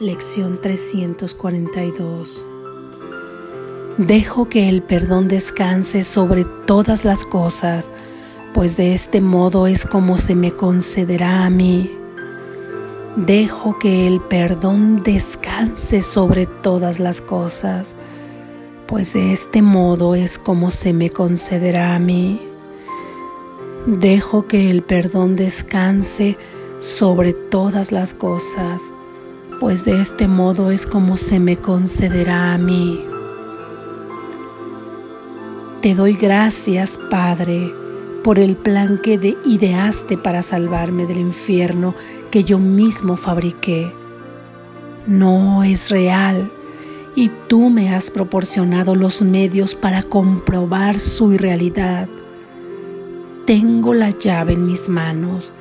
Lección 342 Dejo que el perdón descanse sobre todas las cosas, pues de este modo es como se me concederá a mí. Dejo que el perdón descanse sobre todas las cosas, pues de este modo es como se me concederá a mí. Dejo que el perdón descanse sobre todas las cosas, pues de este modo es como se me concederá a mí. Te doy gracias, Padre, por el plan que ideaste para salvarme del infierno que yo mismo fabriqué. No es real y tú me has proporcionado los medios para comprobar su irrealidad. Tengo la llave en mis manos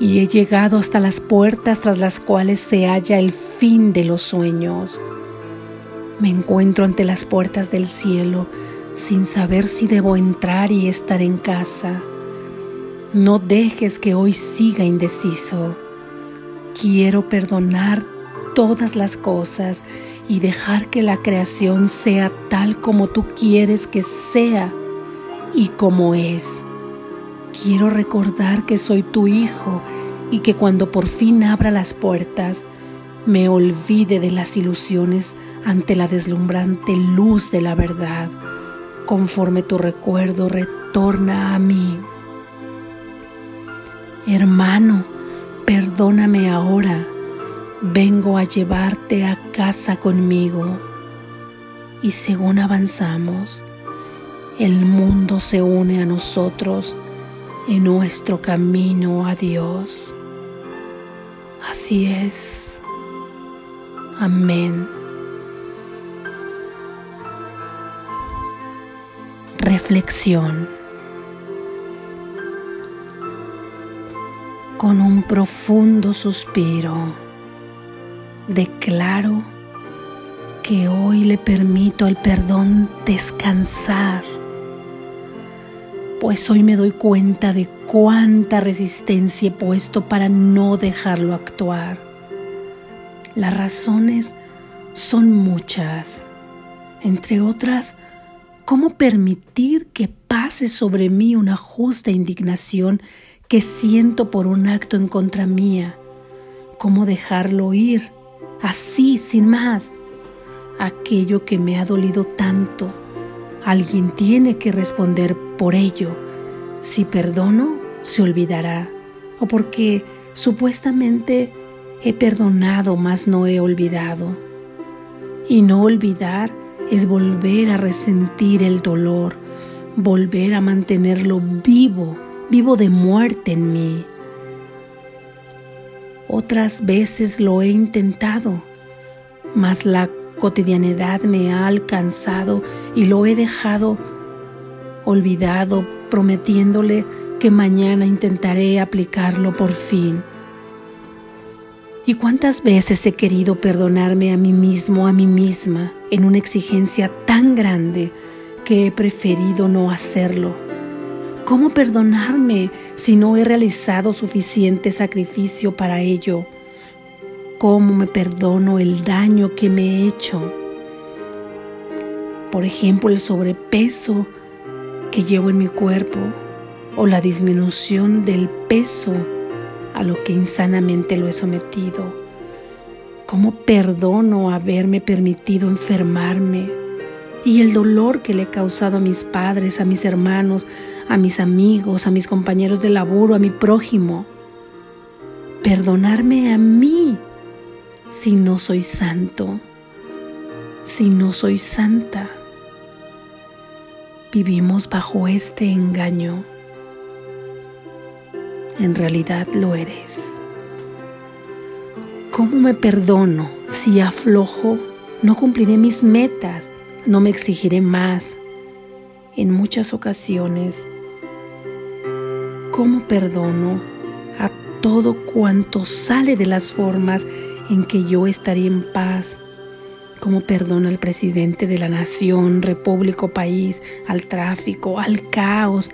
y he llegado hasta las puertas tras las cuales se halla el fin de los sueños. Me encuentro ante las puertas del cielo sin saber si debo entrar y estar en casa. No dejes que hoy siga indeciso. Quiero perdonar todas las cosas y dejar que la creación sea tal como tú quieres que sea y como es. Quiero recordar que soy tu hijo y que cuando por fin abra las puertas, me olvide de las ilusiones ante la deslumbrante luz de la verdad conforme tu recuerdo retorna a mí. Hermano, perdóname ahora, vengo a llevarte a casa conmigo. Y según avanzamos, el mundo se une a nosotros en nuestro camino a Dios. Así es. Amén. Reflexión. Con un profundo suspiro, declaro que hoy le permito al perdón descansar, pues hoy me doy cuenta de cuánta resistencia he puesto para no dejarlo actuar. Las razones son muchas, entre otras, ¿Cómo permitir que pase sobre mí una justa indignación que siento por un acto en contra mía? ¿Cómo dejarlo ir así, sin más? Aquello que me ha dolido tanto, alguien tiene que responder por ello. Si perdono, se olvidará. O porque supuestamente he perdonado, mas no he olvidado. Y no olvidar es volver a resentir el dolor, volver a mantenerlo vivo, vivo de muerte en mí. Otras veces lo he intentado, mas la cotidianidad me ha alcanzado y lo he dejado olvidado, prometiéndole que mañana intentaré aplicarlo por fin. ¿Y cuántas veces he querido perdonarme a mí mismo, a mí misma, en una exigencia tan grande que he preferido no hacerlo? ¿Cómo perdonarme si no he realizado suficiente sacrificio para ello? ¿Cómo me perdono el daño que me he hecho? Por ejemplo, el sobrepeso que llevo en mi cuerpo o la disminución del peso a lo que insanamente lo he sometido. ¿Cómo perdono haberme permitido enfermarme? Y el dolor que le he causado a mis padres, a mis hermanos, a mis amigos, a mis compañeros de laburo, a mi prójimo. Perdonarme a mí si no soy santo, si no soy santa. Vivimos bajo este engaño en realidad lo eres. ¿Cómo me perdono si aflojo? No cumpliré mis metas, no me exigiré más. En muchas ocasiones, ¿cómo perdono a todo cuanto sale de las formas en que yo estaría en paz? ¿Cómo perdono al presidente de la nación, república país, al tráfico, al caos,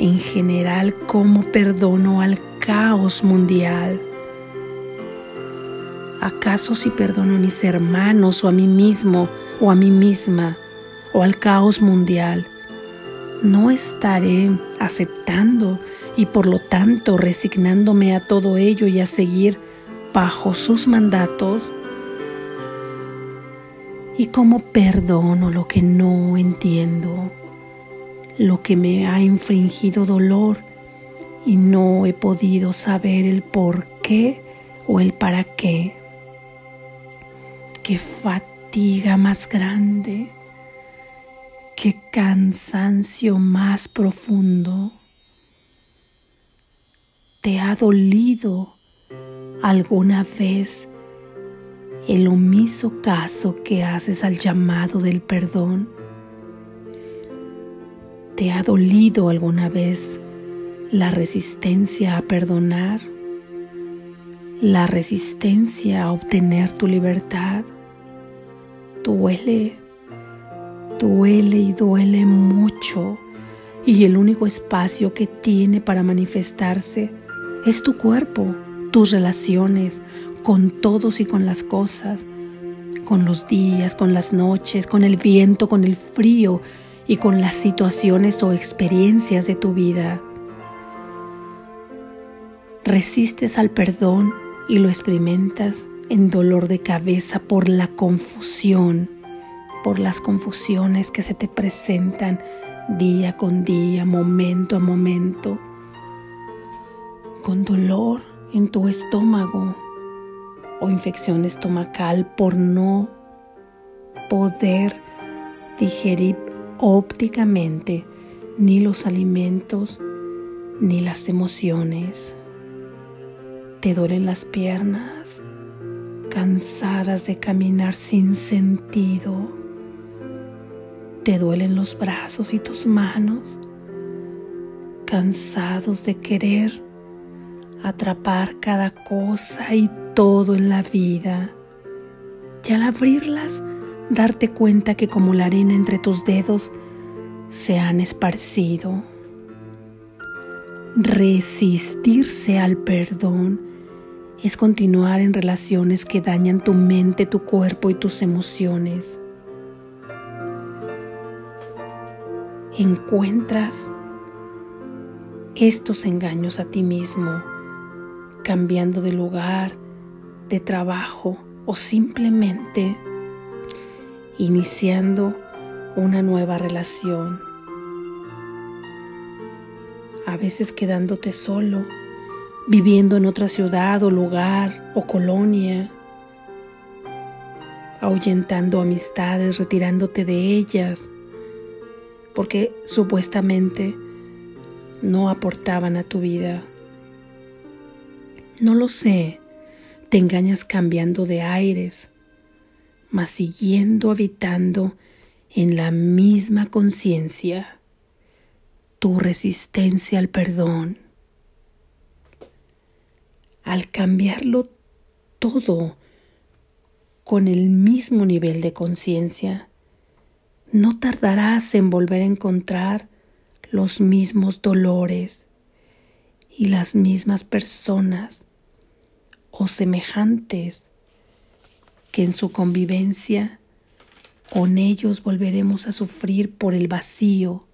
en general cómo perdono al caos mundial. ¿Acaso si perdono a mis hermanos o a mí mismo o a mí misma o al caos mundial, no estaré aceptando y por lo tanto resignándome a todo ello y a seguir bajo sus mandatos? ¿Y cómo perdono lo que no entiendo? Lo que me ha infringido dolor y no he podido saber el por qué o el para qué. Qué fatiga más grande, qué cansancio más profundo. ¿Te ha dolido alguna vez el omiso caso que haces al llamado del perdón? ¿Te ha dolido alguna vez la resistencia a perdonar? ¿La resistencia a obtener tu libertad? Duele, duele y duele mucho y el único espacio que tiene para manifestarse es tu cuerpo, tus relaciones con todos y con las cosas, con los días, con las noches, con el viento, con el frío y con las situaciones o experiencias de tu vida. Resistes al perdón y lo experimentas en dolor de cabeza por la confusión, por las confusiones que se te presentan día con día, momento a momento con dolor en tu estómago o infección estomacal por no poder digerir ópticamente ni los alimentos ni las emociones. Te duelen las piernas, cansadas de caminar sin sentido. Te duelen los brazos y tus manos, cansados de querer atrapar cada cosa y todo en la vida. Y al abrirlas, darte cuenta que como la arena entre tus dedos se han esparcido. Resistirse al perdón es continuar en relaciones que dañan tu mente, tu cuerpo y tus emociones. Encuentras estos engaños a ti mismo cambiando de lugar, de trabajo o simplemente iniciando una nueva relación. A veces quedándote solo, viviendo en otra ciudad o lugar o colonia, ahuyentando amistades, retirándote de ellas, porque supuestamente no aportaban a tu vida. No lo sé, te engañas cambiando de aires, mas siguiendo habitando en la misma conciencia, tu resistencia al perdón. Al cambiarlo todo con el mismo nivel de conciencia, no tardarás en volver a encontrar los mismos dolores y las mismas personas o semejantes que en su convivencia con ellos volveremos a sufrir por el vacío,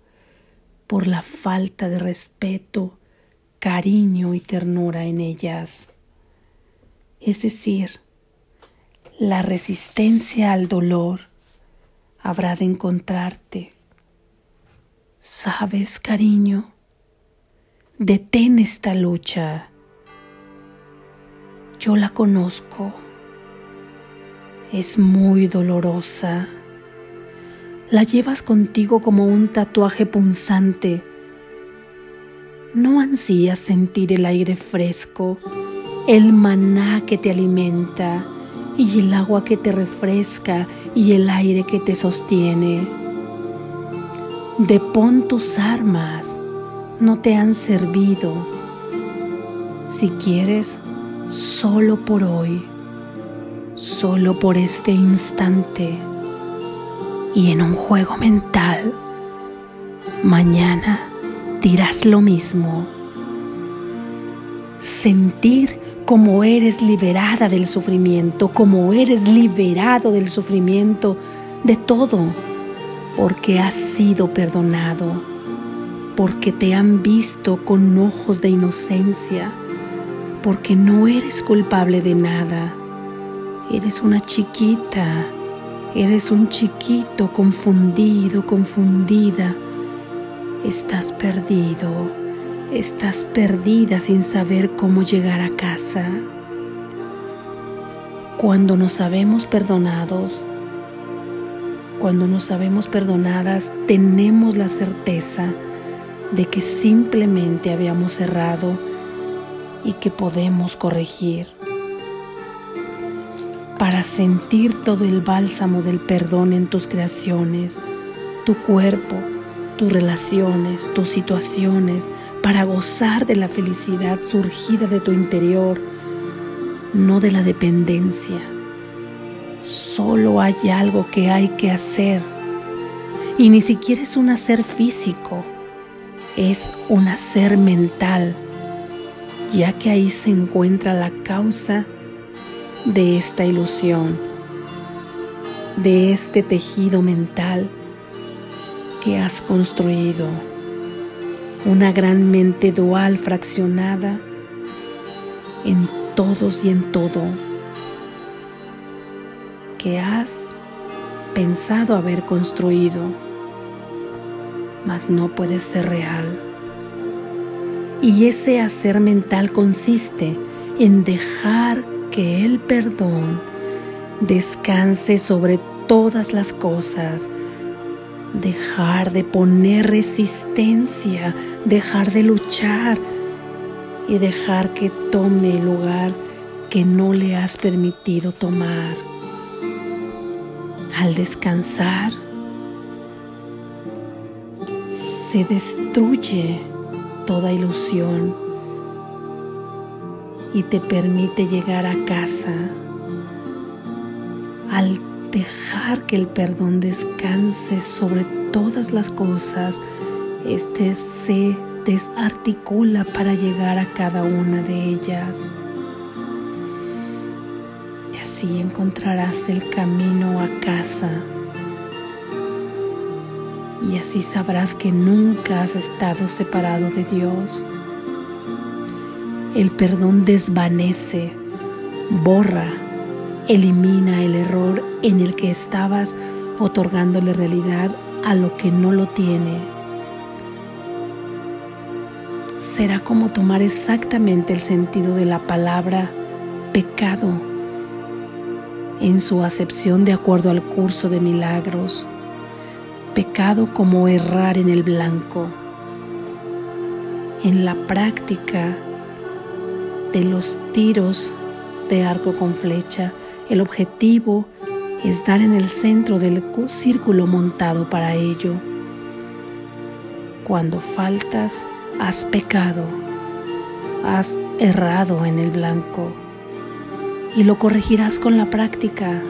por la falta de respeto, cariño y ternura en ellas. Es decir, la resistencia al dolor habrá de encontrarte. ¿Sabes, cariño? Detén esta lucha yo la conozco. Es muy dolorosa. La llevas contigo como un tatuaje punzante. No ansías sentir el aire fresco, el maná que te alimenta y el agua que te refresca y el aire que te sostiene. Depón tus armas no te han servido. Si quieres, solo por hoy, solo por este instante y en un juego mental, mañana dirás lo mismo. Sentir como eres liberada del sufrimiento, como eres liberado del sufrimiento, de todo, porque has sido perdonado, porque te han visto con ojos de inocencia, porque no eres culpable de nada. Eres una chiquita, eres un chiquito confundido, confundida. Estás perdido, estás perdida sin saber cómo llegar a casa. Cuando nos sabemos perdonados, cuando nos sabemos perdonadas, tenemos la certeza de que simplemente habíamos errado y que podemos corregir. Para sentir todo el bálsamo del perdón en tus creaciones, tu cuerpo, tus relaciones, tus situaciones, para gozar de la felicidad surgida de tu interior, no de la dependencia. Solo hay algo que hay que hacer y ni siquiera es un hacer físico, es un hacer mental ya que ahí se encuentra la causa de esta ilusión, de este tejido mental que has construido, una gran mente dual fraccionada en todos y en todo, que has pensado haber construido, mas no puede ser real. Y ese hacer mental consiste en dejar que el perdón descanse sobre todas las cosas, dejar de poner resistencia, dejar de luchar y dejar que tome el lugar que no le has permitido tomar. Al descansar, se destruye toda ilusión y te permite llegar a casa al dejar que el perdón descanse sobre todas las cosas, este se desarticula para llegar a cada una de ellas. Y así encontrarás el camino a casa y así sabrás que nunca has estado separado de Dios. El perdón desvanece, borra, elimina el error en el que estabas otorgándole realidad a lo que no lo tiene. Será como tomar exactamente el sentido de la palabra pecado en su acepción de acuerdo al curso de milagros pecado como errar en el blanco. En la práctica de los tiros de arco con flecha, el objetivo es dar en el centro del círculo montado para ello. Cuando faltas, has pecado, has errado en el blanco y lo corregirás con la práctica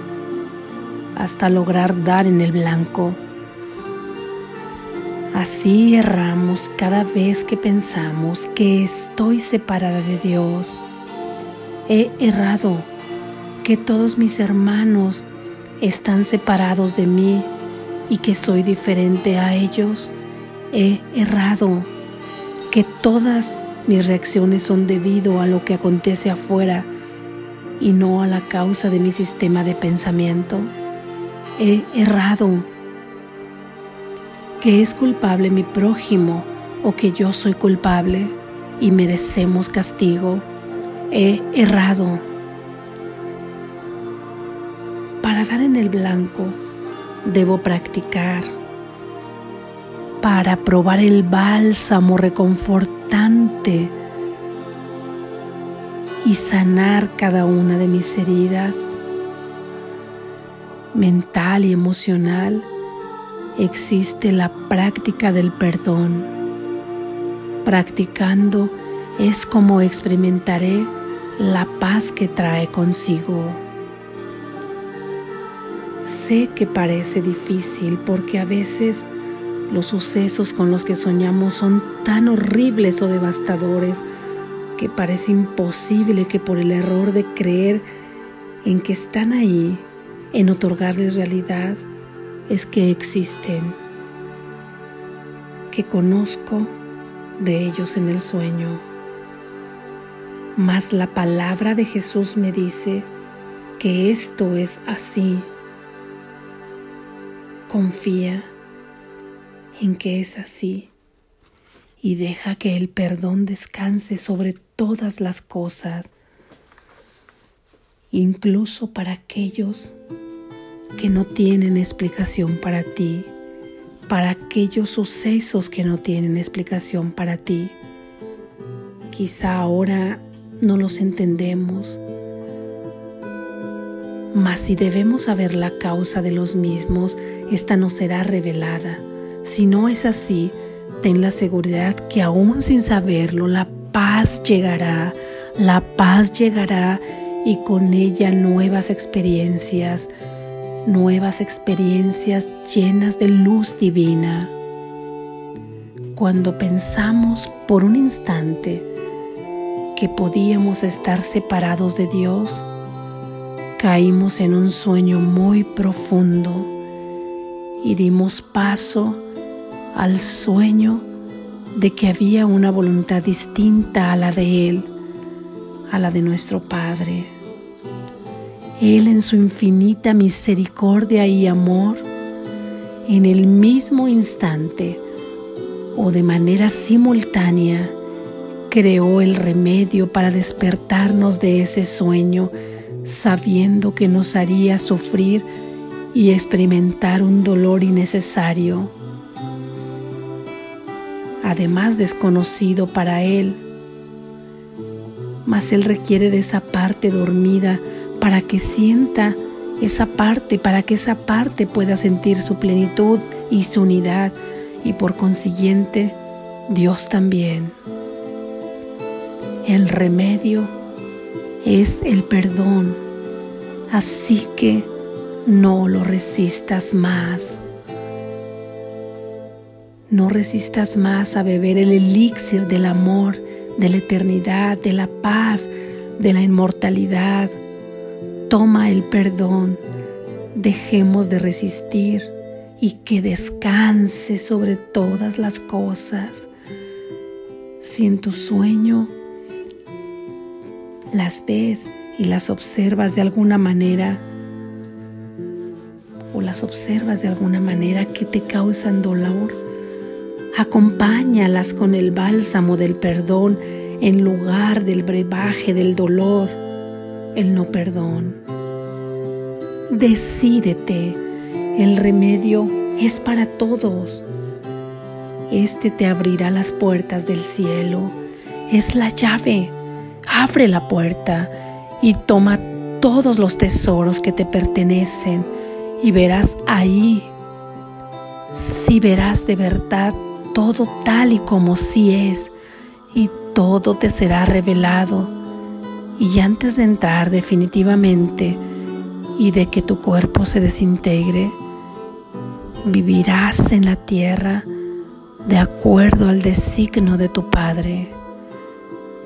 hasta lograr dar en el blanco Así erramos cada vez que pensamos que estoy separada de Dios. He errado que todos mis hermanos están separados de mí y que soy diferente a ellos. He errado que todas mis reacciones son debido a lo que acontece afuera y no a la causa de mi sistema de pensamiento. He errado que es culpable mi prójimo o que yo soy culpable y merecemos castigo. He errado. Para dar en el blanco debo practicar. Para probar el bálsamo reconfortante y sanar cada una de mis heridas mental y emocional existe la práctica del perdón. Practicando es como experimentaré la paz que trae consigo. Sé que parece difícil porque a veces los sucesos con los que soñamos son tan horribles o devastadores que parece imposible que por el error de creer en que están ahí, en otorgarles realidad, es que existen, que conozco de ellos en el sueño. Mas la palabra de Jesús me dice que esto es así. Confía en que es así y deja que el perdón descanse sobre todas las cosas, incluso para aquellos que no tienen explicación para ti, para aquellos sucesos que no tienen explicación para ti. Quizá ahora no los entendemos, mas si debemos saber la causa de los mismos, esta no será revelada. Si no es así, ten la seguridad que aún sin saberlo, la paz llegará, la paz llegará y con ella nuevas experiencias, nuevas experiencias llenas de luz divina. Cuando pensamos por un instante que podíamos estar separados de Dios, caímos en un sueño muy profundo y dimos paso al sueño de que había una voluntad distinta a la de Él, a la de nuestro Padre. Él en su infinita misericordia y amor, en el mismo instante o de manera simultánea, creó el remedio para despertarnos de ese sueño, sabiendo que nos haría sufrir y experimentar un dolor innecesario además desconocido para Él. Mas Él requiere de esa parte dormida para que sienta esa parte, para que esa parte pueda sentir su plenitud y su unidad y por consiguiente Dios también. El remedio es el perdón, así que no lo resistas más. No resistas más a beber el elixir del amor, de la eternidad, de la paz, de la inmortalidad. Toma el perdón. Dejemos de resistir y que descanse sobre todas las cosas. Si en tu sueño las ves y las observas de alguna manera, o las observas de alguna manera que te causan dolor, Acompáñalas con el bálsamo del perdón en lugar del brebaje del dolor, el no perdón. Decídete, el remedio es para todos. Este te abrirá las puertas del cielo. Es la llave. Abre la puerta y toma todos los tesoros que te pertenecen y verás ahí. Si verás de verdad todo tal y como sí es y todo te será revelado. Y antes de entrar definitivamente y de que tu cuerpo se desintegre, vivirás en la tierra de acuerdo al designo de tu Padre,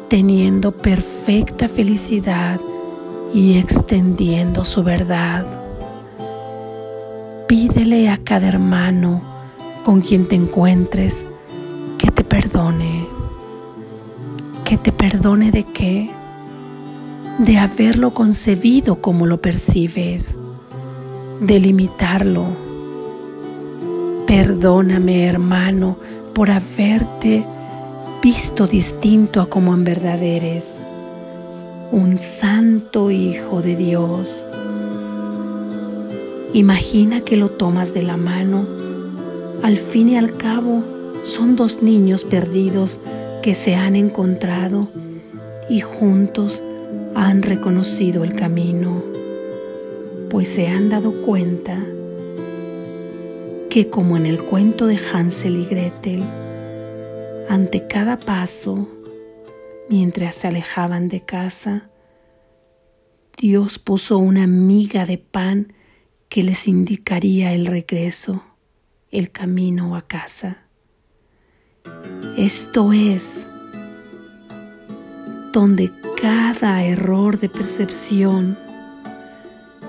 teniendo perfecta felicidad y extendiendo su verdad. Pídele a cada hermano con quien te encuentres, que te perdone. Que te perdone de qué? De haberlo concebido como lo percibes, de limitarlo. Perdóname, hermano, por haberte visto distinto a como en verdad eres, un santo hijo de Dios. Imagina que lo tomas de la mano al fin y al cabo, son dos niños perdidos que se han encontrado y juntos han reconocido el camino, pues se han dado cuenta que como en el cuento de Hansel y Gretel, ante cada paso, mientras se alejaban de casa, Dios puso una miga de pan que les indicaría el regreso el camino a casa. Esto es donde cada error de percepción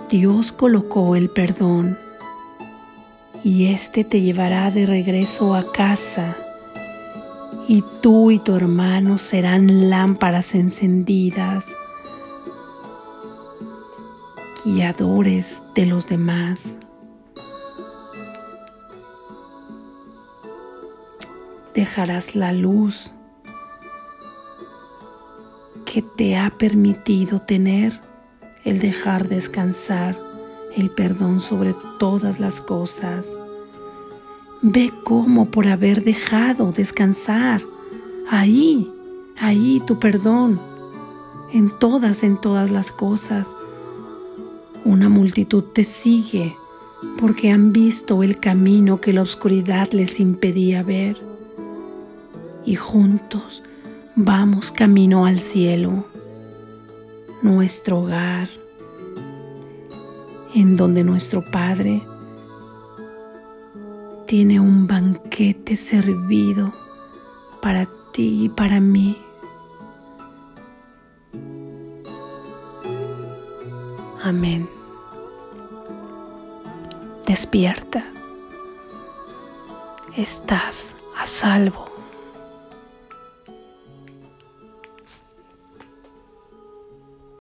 Dios colocó el perdón y éste te llevará de regreso a casa y tú y tu hermano serán lámparas encendidas, guiadores de los demás. Dejarás la luz que te ha permitido tener el dejar descansar el perdón sobre todas las cosas. Ve cómo por haber dejado descansar ahí, ahí tu perdón, en todas, en todas las cosas. Una multitud te sigue porque han visto el camino que la oscuridad les impedía ver. Y juntos vamos camino al cielo nuestro hogar, en donde nuestro Padre tiene un banquete servido para ti y para mí. Amén. Despierta. Estás a salvo.